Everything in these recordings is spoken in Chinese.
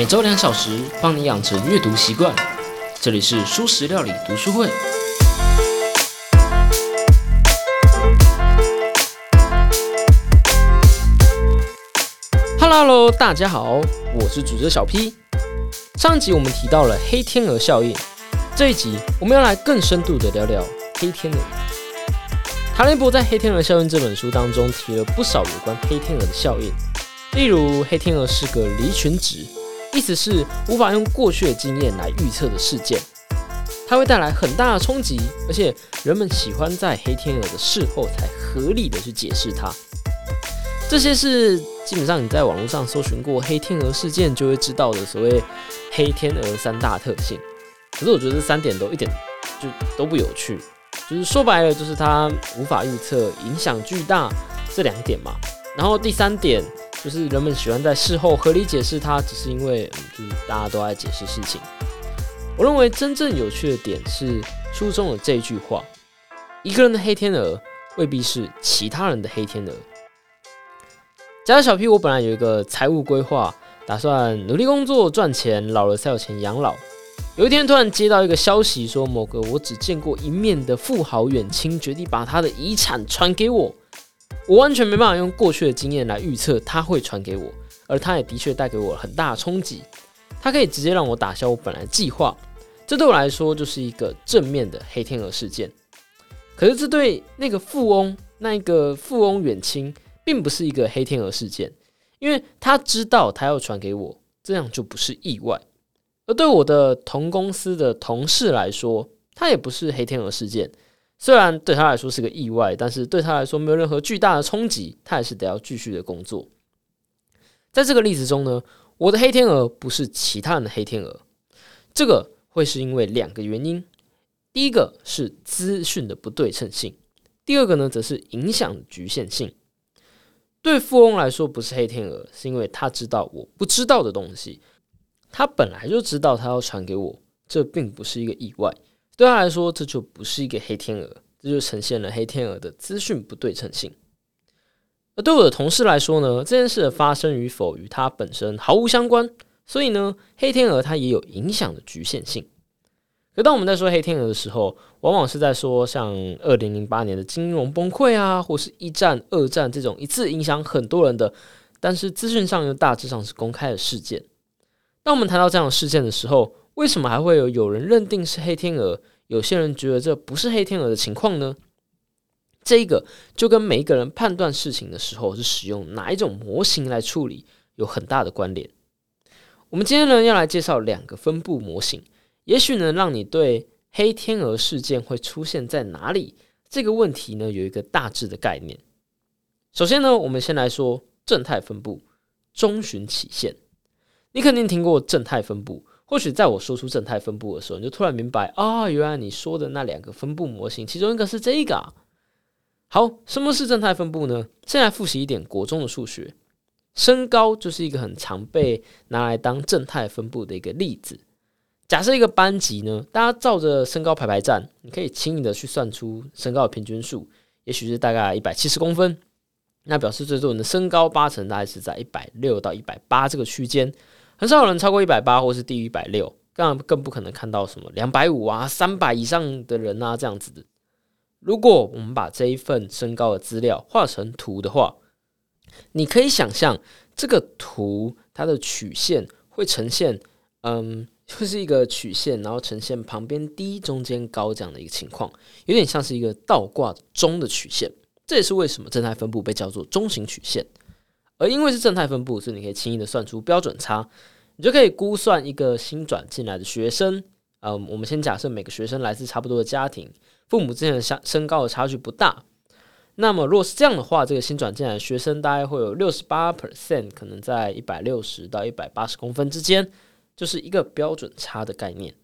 每周两小时，帮你养成阅读习惯。这里是舒食料理读书会。Hello，大家好，我是主持人小 P。上集我们提到了黑天鹅效应，这一集我们要来更深度的聊聊黑天鹅。塔雷伯在《黑天鹅效应》这本书当中提了不少有关黑天鹅的效应，例如黑天鹅是个离群值，意思是无法用过去的经验来预测的事件，它会带来很大的冲击，而且人们喜欢在黑天鹅的事后才合理的去解释它。这些是基本上你在网络上搜寻过黑天鹅事件就会知道的所谓黑天鹅三大特性。可是我觉得这三点都一点就都不有趣。就是说白了，就是它无法预测，影响巨大这两点嘛。然后第三点就是人们喜欢在事后合理解释它，只是因为就是大家都爱解释事情。我认为真正有趣的点是书中的这句话：一个人的黑天鹅未必是其他人的黑天鹅。假如小 P，我本来有一个财务规划，打算努力工作赚钱，老了才有钱养老。有一天，突然接到一个消息，说某个我只见过一面的富豪远亲决定把他的遗产传给我。我完全没办法用过去的经验来预测他会传给我，而他也的确带给我很大的冲击。他可以直接让我打消我本来计划，这对我来说就是一个正面的黑天鹅事件。可是，这对那个富翁、那一个富翁远亲，并不是一个黑天鹅事件，因为他知道他要传给我，这样就不是意外。而对我的同公司的同事来说，他也不是黑天鹅事件。虽然对他来说是个意外，但是对他来说没有任何巨大的冲击，他还是得要继续的工作。在这个例子中呢，我的黑天鹅不是其他人的黑天鹅，这个会是因为两个原因：第一个是资讯的不对称性，第二个呢则是影响局限性。对富翁来说不是黑天鹅，是因为他知道我不知道的东西。他本来就知道他要传给我，这并不是一个意外。对他来说，这就不是一个黑天鹅，这就呈现了黑天鹅的资讯不对称性。而对我的同事来说呢，这件事的发生与否与他本身毫无相关，所以呢，黑天鹅它也有影响的局限性。可当我们在说黑天鹅的时候，往往是在说像二零零八年的金融崩溃啊，或是一战、二战这种一次影响很多人的，但是资讯上又大致上是公开的事件。当我们谈到这样的事件的时候，为什么还会有有人认定是黑天鹅，有些人觉得这不是黑天鹅的情况呢？这个就跟每一个人判断事情的时候是使用哪一种模型来处理有很大的关联。我们今天呢要来介绍两个分布模型，也许能让你对黑天鹅事件会出现在哪里这个问题呢有一个大致的概念。首先呢，我们先来说正态分布中旬起线。你肯定听过正态分布，或许在我说出正态分布的时候，你就突然明白啊，原来你说的那两个分布模型，其中一个是这个。好，什么是正态分布呢？先来复习一点国中的数学，身高就是一个很常被拿来当正态分布的一个例子。假设一个班级呢，大家照着身高排排站，你可以轻易的去算出身高的平均数，也许是大概一百七十公分，那表示最多人的身高八成大概是在一百六到一百八这个区间。很少有人超过一百八，或是低于一百六，更更不可能看到什么两百五啊、三百以上的人啊这样子的。如果我们把这一份身高的资料画成图的话，你可以想象这个图它的曲线会呈现，嗯，就是一个曲线，然后呈现旁边低、中间高这样的一个情况，有点像是一个倒挂中的曲线。这也是为什么正态分布被叫做中型曲线。而因为是正态分布，所以你可以轻易的算出标准差，你就可以估算一个新转进来的学生。嗯，我们先假设每个学生来自差不多的家庭，父母之间的相身高的差距不大。那么如果是这样的话，这个新转进来的学生大概会有六十八 percent 可能在一百六十到一百八十公分之间，就是一个标准差的概念。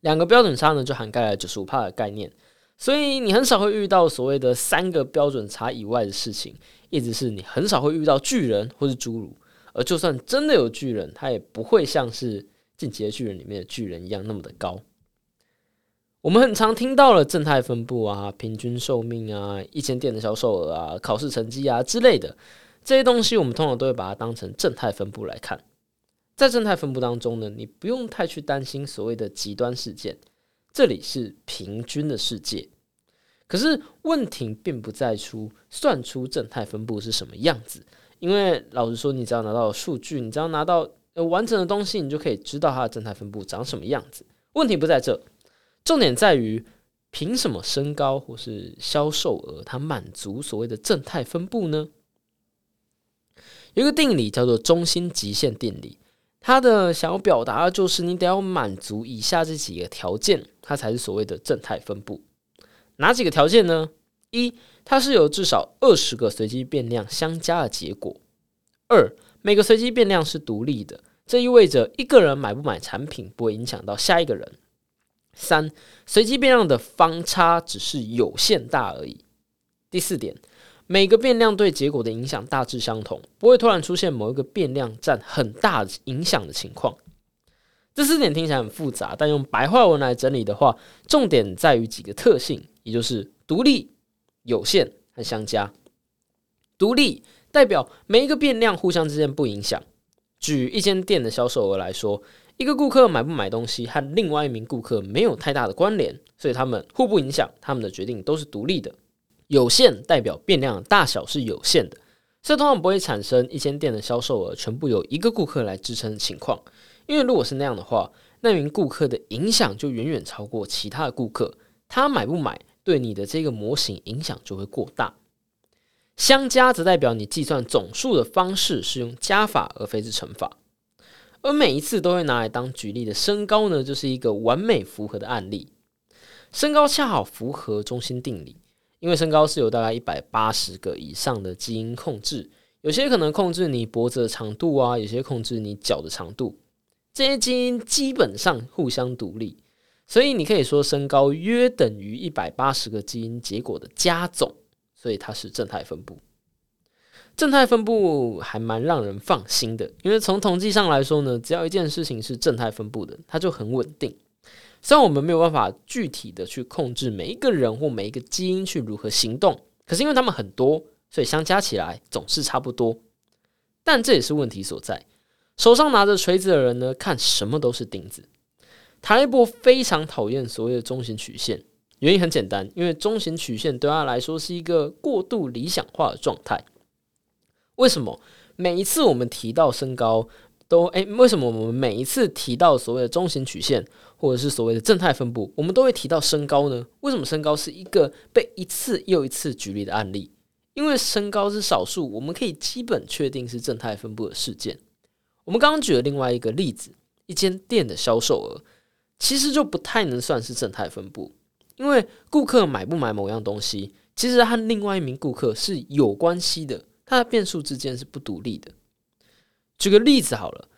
两个标准差呢，就涵盖了九十五帕的概念。所以你很少会遇到所谓的三个标准差以外的事情，一直是你很少会遇到巨人或是侏儒，而就算真的有巨人，他也不会像是进阶巨人里面的巨人一样那么的高。我们很常听到了正态分布啊、平均寿命啊、一间店的销售额啊、考试成绩啊之类的这些东西，我们通常都会把它当成正态分布来看。在正态分布当中呢，你不用太去担心所谓的极端事件，这里是平均的世界。可是问题并不在出算出正态分布是什么样子，因为老实说，你只要拿到数据，你只要拿到呃完整的东西，你就可以知道它的正态分布长什么样子。问题不在这，重点在于凭什么身高或是销售额它满足所谓的正态分布呢？有一个定理叫做中心极限定理。它的想要表达的就是，你得要满足以下这几个条件，它才是所谓的正态分布。哪几个条件呢？一，它是由至少二十个随机变量相加的结果；二，每个随机变量是独立的，这意味着一个人买不买产品不会影响到下一个人；三，随机变量的方差只是有限大而已。第四点。每个变量对结果的影响大致相同，不会突然出现某一个变量占很大影响的情况。这四点听起来很复杂，但用白话文来整理的话，重点在于几个特性，也就是独立、有限和相加。独立代表每一个变量互相之间不影响。举一间店的销售额来说，一个顾客买不买东西和另外一名顾客没有太大的关联，所以他们互不影响，他们的决定都是独立的。有限代表变量大小是有限的，这通常不会产生一间店的销售额全部由一个顾客来支撑的情况。因为如果是那样的话，那名顾客的影响就远远超过其他的顾客，他买不买对你的这个模型影响就会过大。相加则代表你计算总数的方式是用加法而非是乘法，而每一次都会拿来当举例的身高呢，就是一个完美符合的案例。身高恰好符合中心定理。因为身高是有大概一百八十个以上的基因控制，有些可能控制你脖子的长度啊，有些控制你脚的长度，这些基因基本上互相独立，所以你可以说身高约等于一百八十个基因结果的加总，所以它是正态分布。正态分布还蛮让人放心的，因为从统计上来说呢，只要一件事情是正态分布的，它就很稳定。虽然我们没有办法具体的去控制每一个人或每一个基因去如何行动，可是因为他们很多，所以相加起来总是差不多。但这也是问题所在。手上拿着锤子的人呢，看什么都是钉子。塔利布非常讨厌所谓的中型曲线，原因很简单，因为中型曲线对他来说是一个过度理想化的状态。为什么？每一次我们提到身高。都诶，为什么我们每一次提到所谓的中型曲线，或者是所谓的正态分布，我们都会提到身高呢？为什么身高是一个被一次又一次举例的案例？因为身高是少数，我们可以基本确定是正态分布的事件。我们刚刚举了另外一个例子，一间店的销售额，其实就不太能算是正态分布，因为顾客买不买某样东西，其实和另外一名顾客是有关系的，它的变数之间是不独立的。举个例子好了，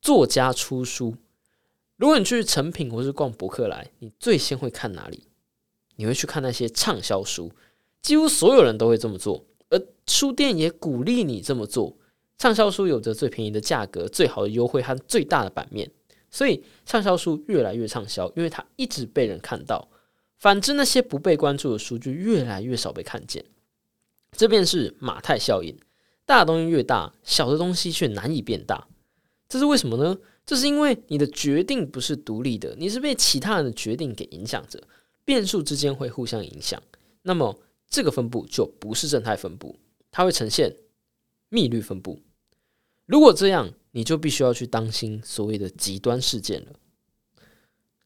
作家出书，如果你去成品或是逛博客来，你最先会看哪里？你会去看那些畅销书，几乎所有人都会这么做，而书店也鼓励你这么做。畅销书有着最便宜的价格、最好的优惠和最大的版面，所以畅销书越来越畅销，因为它一直被人看到。反之，那些不被关注的书就越来越少被看见。这便是马太效应。大的东西越大，小的东西却难以变大，这是为什么呢？这是因为你的决定不是独立的，你是被其他人的决定给影响着，变数之间会互相影响。那么这个分布就不是正态分布，它会呈现密律分布。如果这样，你就必须要去当心所谓的极端事件了。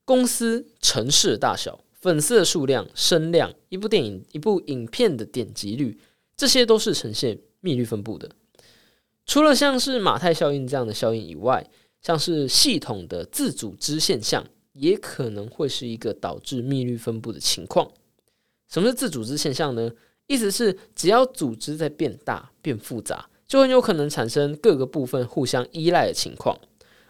公司、城市的大小、粉丝的数量、声量、一部电影、一部影片的点击率，这些都是呈现。密律分布的，除了像是马太效应这样的效应以外，像是系统的自组织现象，也可能会是一个导致密律分布的情况。什么是自组织现象呢？意思是只要组织在变大、变复杂，就很有可能产生各个部分互相依赖的情况。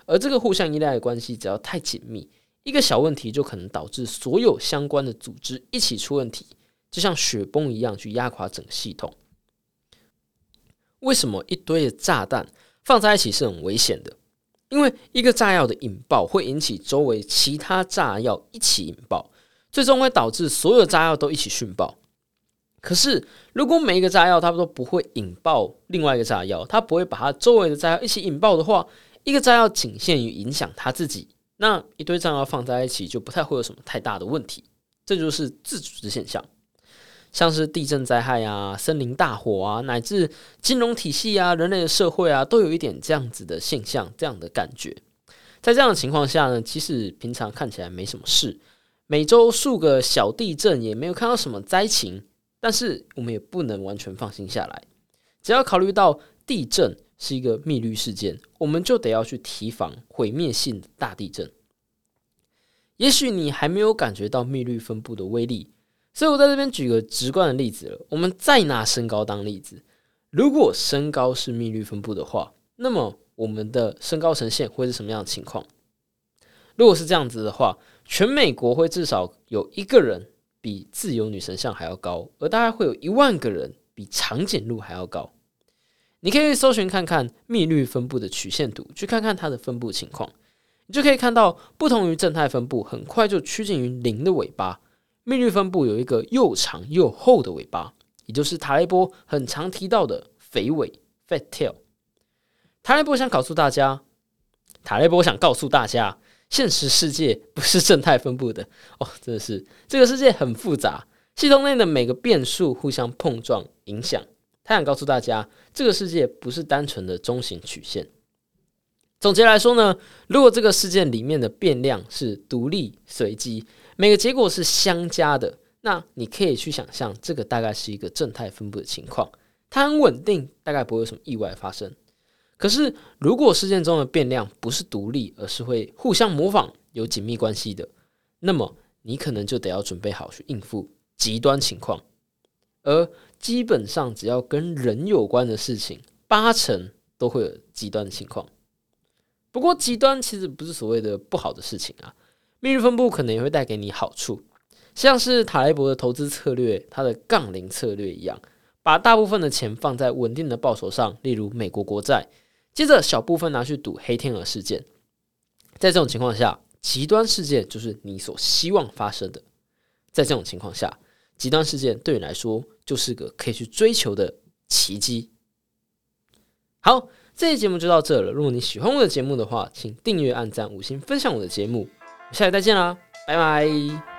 而这个互相依赖的关系，只要太紧密，一个小问题就可能导致所有相关的组织一起出问题，就像雪崩一样去压垮整个系统。为什么一堆的炸弹放在一起是很危险的？因为一个炸药的引爆会引起周围其他炸药一起引爆，最终会导致所有炸药都一起殉爆。可是，如果每一个炸药它都不会引爆另外一个炸药，它不会把它周围的炸药一起引爆的话，一个炸药仅限于影响它自己，那一堆炸药放在一起就不太会有什么太大的问题。这就是自组织现象，像是地震灾害啊、森林大火啊，乃至金融体系啊、人类的社会啊，都有一点这样子的现象，这样的感觉。在这样的情况下呢，其实平常看起来没什么事，每周数个小地震也没有看到什么灾情，但是我们也不能完全放心下来。只要考虑到地震是一个密律事件，我们就得要去提防毁灭性大地震。也许你还没有感觉到密律分布的威力，所以我在这边举个直观的例子了。我们再拿身高当例子，如果身高是密律分布的话，那么我们的身高呈现会是什么样的情况？如果是这样子的话，全美国会至少有一个人比自由女神像还要高，而大概会有一万个人比长颈鹿还要高。你可以搜寻看看密律分布的曲线图，去看看它的分布情况。你就可以看到，不同于正态分布，很快就趋近于零的尾巴。密律分布有一个又长又厚的尾巴，也就是塔雷波很常提到的肥尾 （fat tail）。塔雷波想告诉大家，塔雷波想告诉大家，现实世界不是正态分布的 哦，真的是这个世界很复杂，系统内的每个变数互相碰撞影响。他想告诉大家，这个世界不是单纯的中型曲线。总结来说呢，如果这个事件里面的变量是独立随机，每个结果是相加的，那你可以去想象，这个大概是一个正态分布的情况，它很稳定，大概不会有什么意外发生。可是，如果事件中的变量不是独立，而是会互相模仿、有紧密关系的，那么你可能就得要准备好去应付极端情况。而基本上，只要跟人有关的事情，八成都会有极端的情况。不过，极端其实不是所谓的不好的事情啊。命运分布可能也会带给你好处，像是塔雷伯的投资策略，它的杠铃策略一样，把大部分的钱放在稳定的报酬上，例如美国国债，接着小部分拿去赌黑天鹅事件。在这种情况下，极端事件就是你所希望发生的。在这种情况下，极端事件对你来说就是个可以去追求的奇迹。好。这期节目就到这了。如果你喜欢我的节目的话，请订阅、按赞、五星、分享我的节目。下期再见啦，拜拜。